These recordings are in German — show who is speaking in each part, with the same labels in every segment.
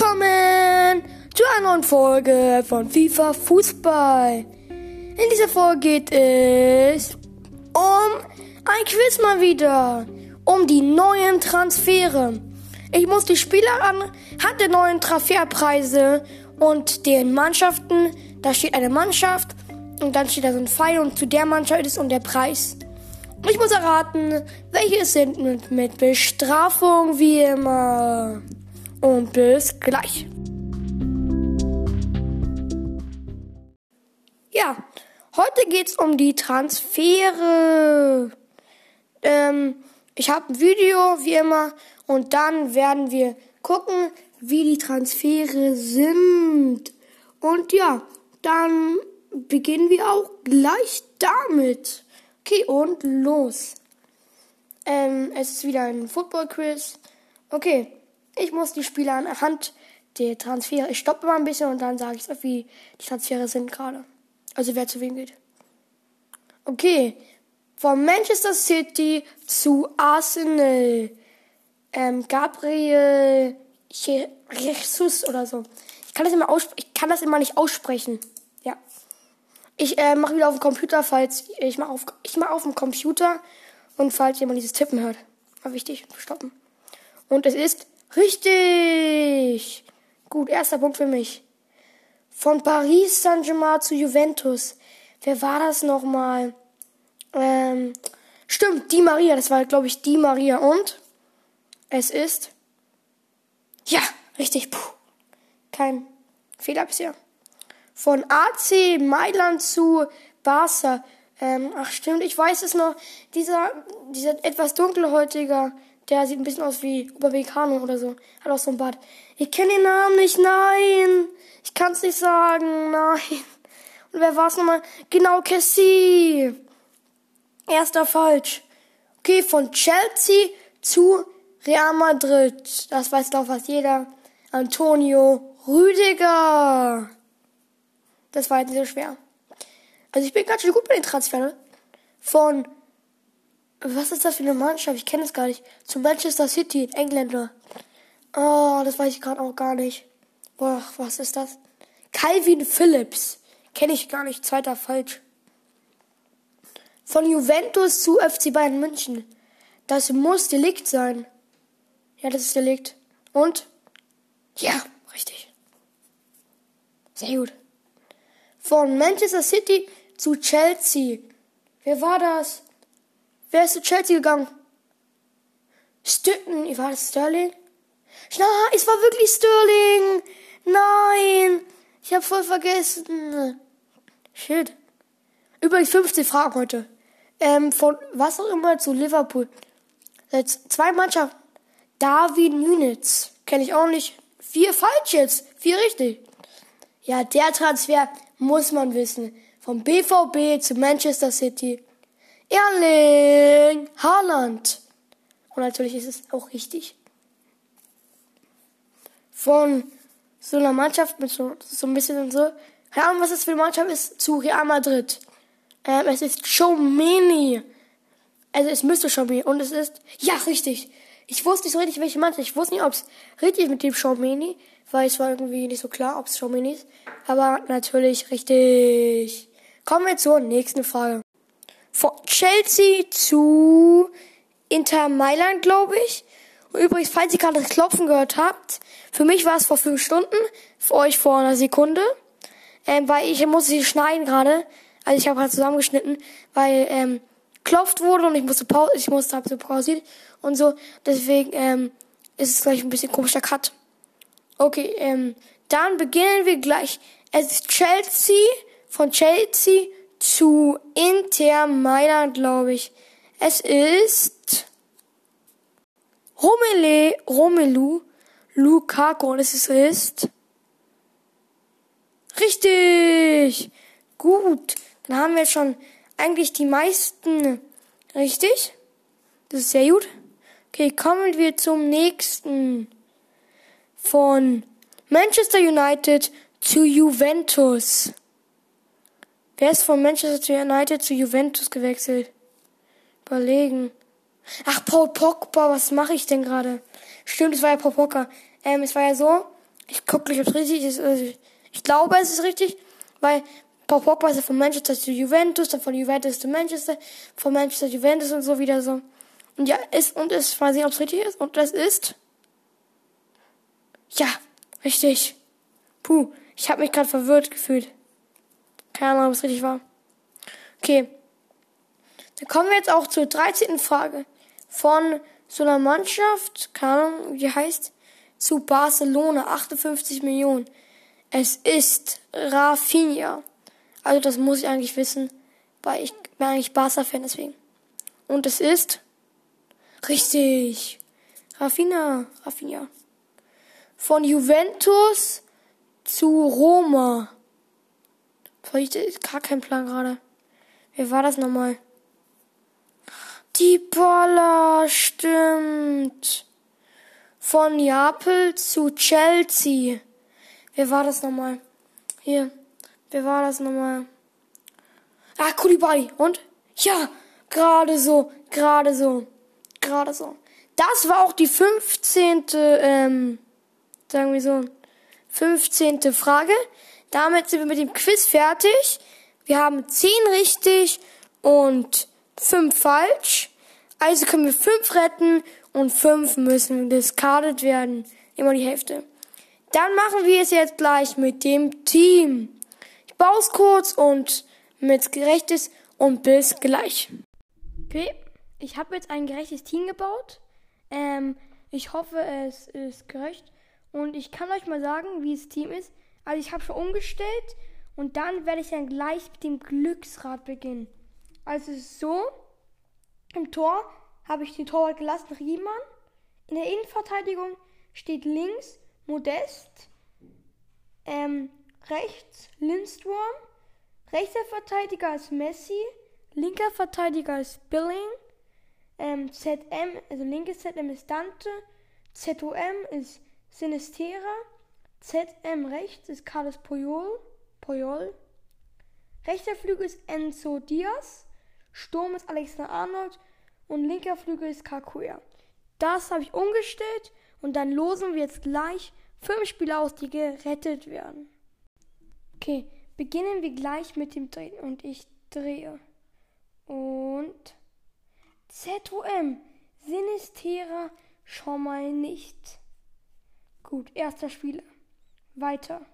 Speaker 1: willkommen zu einer neuen Folge von FIFA Fußball. In dieser Folge geht es um ein Quiz mal wieder, um die neuen Transfere. Ich muss die Spieler anhand der neuen Transferpreise und den Mannschaften, da steht eine Mannschaft und dann steht da so ein Pfeil und zu der Mannschaft ist und der Preis. Ich muss erraten, welche es sind mit, mit Bestrafung wie immer. Und bis gleich. Ja, heute geht's um die Transfere. Ähm, ich habe ein Video wie immer und dann werden wir gucken, wie die Transfere sind. Und ja, dann beginnen wir auch gleich damit. Okay, und los. Ähm, es ist wieder ein Football-Quiz. Okay, ich muss die Spieler anhand der Transfere. Ich stoppe mal ein bisschen und dann sage ich euch, wie die Transfere sind gerade. Also wer zu wem geht. Okay, von Manchester City zu Arsenal. Ähm, Gabriel Jesus oder so. Ich kann das immer ich kann das immer nicht aussprechen. Ja. Ich äh, mache wieder auf dem Computer, falls ich mache auf, ich mache auf dem Computer und falls jemand dieses Tippen hört. War wichtig, stoppen. Und es ist richtig. Gut, erster Punkt für mich. Von Paris Saint-Germain zu Juventus. Wer war das nochmal? Ähm, stimmt, die Maria. Das war, glaube ich, die Maria. Und es ist. Ja, richtig. Puh. Kein Fehler bisher von AC Mailand zu Barca. Ähm, ach stimmt, ich weiß es noch. Dieser, dieser etwas dunkelhäutiger, der sieht ein bisschen aus wie Upamecano oder so. Hat auch so ein Bart. Ich kenne den Namen nicht, nein. Ich kann es nicht sagen, nein. Und wer war es nochmal? Genau, Cassie. Erster falsch. Okay, von Chelsea zu Real Madrid. Das weiß doch fast jeder. Antonio Rüdiger. Das war jetzt nicht so schwer. Also ich bin ganz schön gut bei den Transfers. Von, was ist das für eine Mannschaft? Ich kenne es gar nicht. Zu Manchester City, Engländer. Oh, das weiß ich gerade auch gar nicht. Boah, was ist das? Calvin Phillips. Kenne ich gar nicht. Zweiter falsch. Von Juventus zu FC Bayern München. Das muss Delikt sein. Ja, das ist Delikt. Und? Ja, richtig. Sehr gut. Von Manchester City zu Chelsea. Wer war das? Wer ist zu Chelsea gegangen? Stücken. War das Sterling? Na, es war wirklich Sterling. Nein. Ich habe voll vergessen. Shit. Übrigens 15 Fragen heute. Ähm, von was auch immer zu Liverpool. Jetzt zwei Mannschaften. David Nunez. Kenne ich auch nicht. Vier falsch jetzt. Vier richtig. Ja, der Transfer muss man wissen. Vom BVB zu Manchester City. Erling Haaland. Und natürlich ist es auch richtig. Von so einer Mannschaft mit so, so ein bisschen so. Keine Ahnung, was das für eine Mannschaft ist, zu Real Madrid. Ähm, es ist Chomeni. Also es müsste Chomeni. Und es ist, ja, richtig. Ich wusste nicht so richtig, welche Mannschaft. Ich wusste nicht, ob es richtig mit dem Chomeni weil es war irgendwie nicht so klar, ob es Xiaomi ist. Aber natürlich richtig. Kommen wir zur nächsten Frage. Von Chelsea zu Inter Mailand, glaube ich. Und übrigens, falls ihr gerade das Klopfen gehört habt, für mich war es vor fünf Stunden, für euch vor einer Sekunde. Ähm, weil ich musste schneiden gerade. Also ich habe gerade zusammengeschnitten, weil ähm, klopft wurde und ich musste pause, ich musste hab so pausiert und so. Deswegen ähm, ist es gleich ein bisschen komischer Cut. Okay, ähm, dann beginnen wir gleich. Es ist Chelsea, von Chelsea zu Inter Mailand, glaube ich. Es ist Romele, Romelu Lukaku und es ist richtig. Gut, dann haben wir schon eigentlich die meisten richtig. Das ist sehr gut. Okay, kommen wir zum nächsten von Manchester United zu Juventus. Wer ist von Manchester United zu Juventus gewechselt? Überlegen. Ach, Paul Pogba, was mache ich denn gerade? Stimmt, es war ja Paul Pogba. Ähm, es war ja so, Ich gucke nicht, ob es richtig ist. Also ich glaube, es ist richtig, weil Paul Pogba ist ja von Manchester zu Juventus, dann von Juventus zu Manchester, von Manchester zu Juventus und so wieder so. Und ja, ist und ist, mal sehen, ob es richtig ist. Und das ist. Ja, richtig. Puh, ich habe mich gerade verwirrt gefühlt. Keine Ahnung, ob es richtig war. Okay. Dann kommen wir jetzt auch zur 13. Frage. Von so einer Mannschaft, keine Ahnung, wie heißt, zu Barcelona, 58 Millionen. Es ist Rafinha. Also das muss ich eigentlich wissen, weil ich bin eigentlich Barca-Fan deswegen. Und es ist richtig. Rafinha, Rafinha. Von Juventus zu Roma. Ich gar keinen Plan gerade. Wer war das nochmal? Die Poller, stimmt. Von Neapel zu Chelsea. Wer war das nochmal? Hier. Wer war das nochmal? Ah, Kulibali. Und? Ja, gerade so, gerade so, gerade so. Das war auch die 15. Ähm, sagen wir so, 15. Frage. Damit sind wir mit dem Quiz fertig. Wir haben 10 richtig und 5 falsch. Also können wir 5 retten und 5 müssen discarded werden. Immer die Hälfte. Dann machen wir es jetzt gleich mit dem Team. Ich baue es kurz und mit gerechtes und bis gleich. Okay, ich habe jetzt ein gerechtes Team gebaut. Ähm, ich hoffe, es ist gerecht. Und ich kann euch mal sagen, wie das Team ist. Also ich habe schon umgestellt und dann werde ich dann gleich mit dem Glücksrad beginnen. Also so, im Tor habe ich den Torwart gelassen, Riemann. In der Innenverteidigung steht links Modest. Ähm, rechts Lindstrom. Rechter Verteidiger ist Messi. Linker Verteidiger ist Billing. Ähm, ZM, also linkes ZM ist Dante. ZOM ist Sinistera. ZM rechts ist Carlos Puyol. Puyol. Rechter Flügel ist Enzo Diaz. Sturm ist Alexander Arnold. Und linker Flügel ist Kakuya. Das habe ich umgestellt und dann losen wir jetzt gleich fünf Spieler aus, die gerettet werden. Okay, beginnen wir gleich mit dem Drehen. Und ich drehe. Und ZOM. Sinistera schon mal nicht. Gut, erster Spieler. Weiter.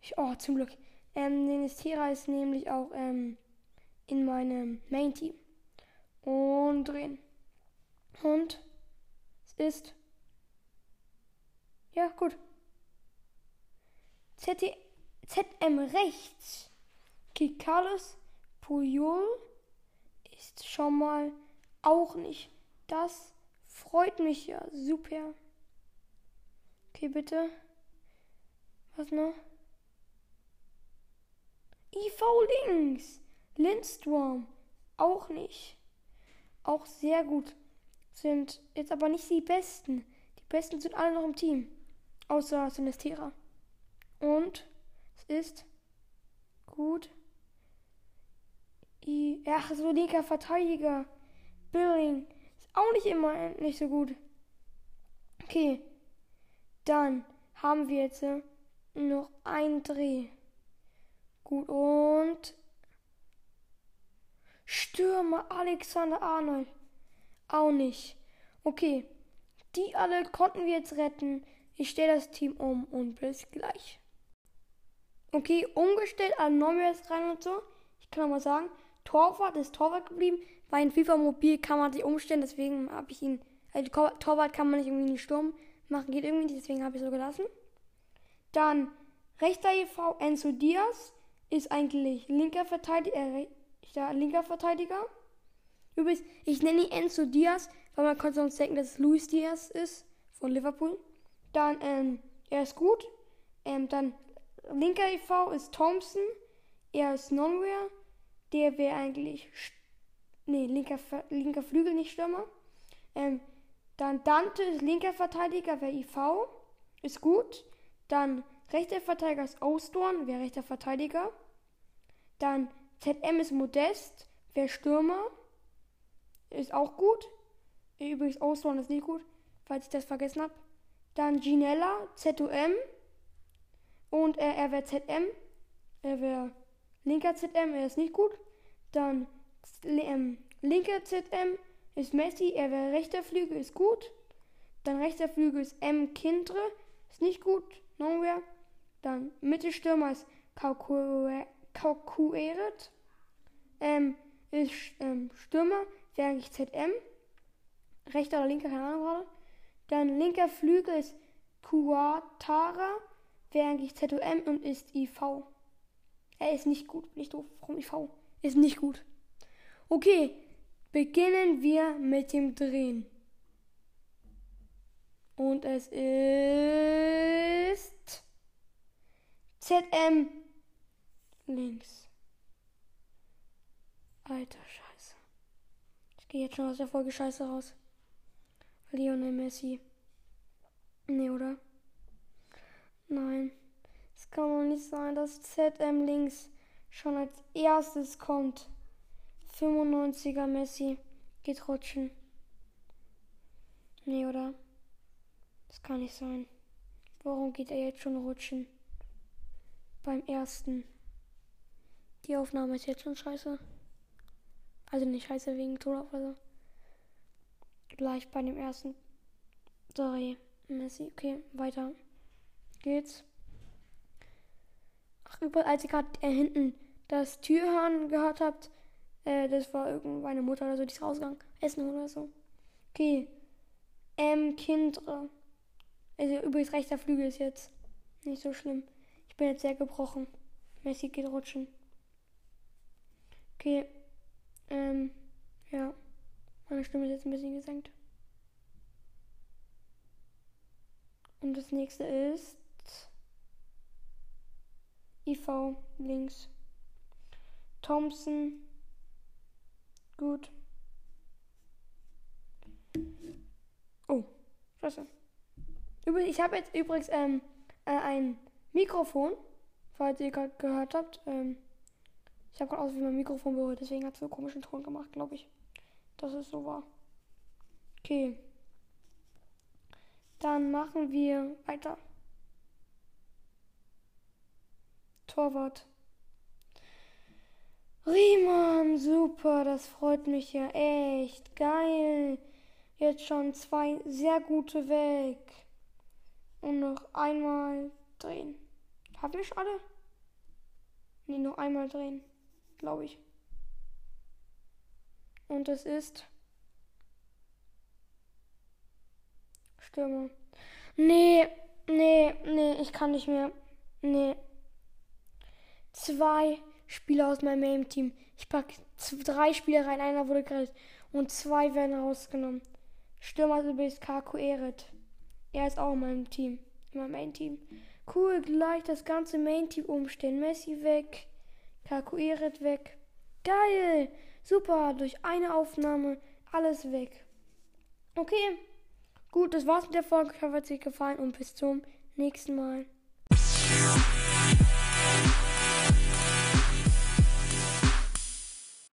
Speaker 1: Ich, oh, zum Glück. Ähm, Sinistera ist nämlich auch ähm, in meinem Main-Team. Und drehen. Und es ist ja, gut. ZT, ZM rechts. Carlos Puyol ist schon mal auch nicht. Das freut mich ja. Super. Okay, bitte. Was noch? IV links. Lindstrom. Auch nicht. Auch sehr gut. Sind jetzt aber nicht die besten. Die besten sind alle noch im Team. Außer Sinistera. Und es ist gut. I, ach, so linker Verteidiger. Billing. Ist auch nicht immer nicht so gut. Okay. Dann haben wir jetzt äh, noch einen Dreh. Gut, und Stürmer Alexander Arnold. Auch nicht. Okay. Die alle konnten wir jetzt retten. Ich stelle das Team um und bis gleich. Okay, umgestellt, alle Neues rein und so. Ich kann mal sagen, Torwart ist Torwart geblieben. Bei einem FIFA Mobil kann man sich umstellen, deswegen habe ich ihn. Also Torwart kann man nicht irgendwie in den Sturm machen, geht irgendwie nicht, deswegen habe ich so gelassen. Dann rechter EV Enzo Diaz ist eigentlich linker Verteidiger, äh, linker Verteidiger. Übrigens, ich nenne ihn Enzo Diaz, weil man könnte sonst denken, dass es Luis Diaz ist von Liverpool. Dann, ähm, er ist gut. Ähm, dann linker EV ist Thompson. Er ist Nonware. Der wäre eigentlich. Nee, linker, linker Flügel, nicht Stürmer. Ähm, dann Dante ist linker Verteidiger, wäre IV. Ist gut. Dann rechter Verteidiger ist Ostorn, wäre rechter Verteidiger. Dann ZM ist Modest, wäre Stürmer. Ist auch gut. Übrigens, Ostorn ist nicht gut, falls ich das vergessen habe. Dann Ginella, ZUM. Und äh, er wäre ZM. Er wäre linker ZM, er ist nicht gut. Dann ähm, linker ZM ist Messi, er wäre rechter Flügel, ist gut. Dann rechter Flügel ist M. Kindre, ist nicht gut, nowhere. Dann Mittelstürmer ist Kaukueret, ähm, ist ähm, Stürmer, wäre eigentlich ZM. Rechter oder linker, keine Ahnung gerade. Dann linker Flügel ist Kuatara, wäre eigentlich ZOM und ist IV. Er ist nicht gut, bin ich doof. Warum IV? Ist nicht gut. Okay, beginnen wir mit dem Drehen. Und es ist ZM links. Alter Scheiße. Ich gehe jetzt schon aus der Folge Scheiße raus. Lionel Messi. Nee, oder? Nein. Es kann doch nicht sein, dass ZM links schon als erstes kommt. 95er Messi geht rutschen. Nee, oder? Das kann nicht sein. Warum geht er jetzt schon rutschen? Beim ersten. Die Aufnahme ist jetzt schon scheiße. Also nicht scheiße wegen Todaufweise. Gleich bei dem ersten. Sorry. Messi. Okay, weiter geht's. Ach, überall, als ihr gerade äh, hinten das Türhorn gehört habt, äh, das war irgendeine Mutter oder so, die ist rausgegangen. Essen oder so. Okay. M. Kindre. Also übrigens rechter Flügel ist jetzt nicht so schlimm. Ich bin jetzt sehr gebrochen. Messi geht rutschen. Okay. Ähm, ja. Meine Stimme ist jetzt ein bisschen gesenkt. Und das nächste ist IV links. Thompson. Gut. Oh, scheiße. Ich habe jetzt übrigens ähm, äh, ein Mikrofon, falls ihr gerade gehört habt. Ähm, ich habe gerade aus wie mein Mikrofon berührt, deswegen hat es so komischen Ton gemacht, glaube ich. Dass es so war. Okay. Dann machen wir weiter. Torwart. Riemann, super, das freut mich ja echt. Geil. Jetzt schon zwei sehr gute weg. Und noch einmal drehen. Haben schon alle? Ne, noch einmal drehen. Glaube ich. Und es ist. Stürmer. Nee, nee, nee, ich kann nicht mehr. Nee. Zwei Spieler aus meinem Main-Team. Ich packe drei Spieler rein, einer wurde gerettet. Und zwei werden rausgenommen. Stürmer ist Kaku Eret. Er ist auch in meinem Team. In meinem Main-Team. Cool, gleich das ganze Main-Team umstellen. Messi weg. Kalkuliert weg. Geil! Super, durch eine Aufnahme alles weg. Okay, gut, das war's mit der Folge. Ich hoffe, es hat euch gefallen und bis zum nächsten Mal.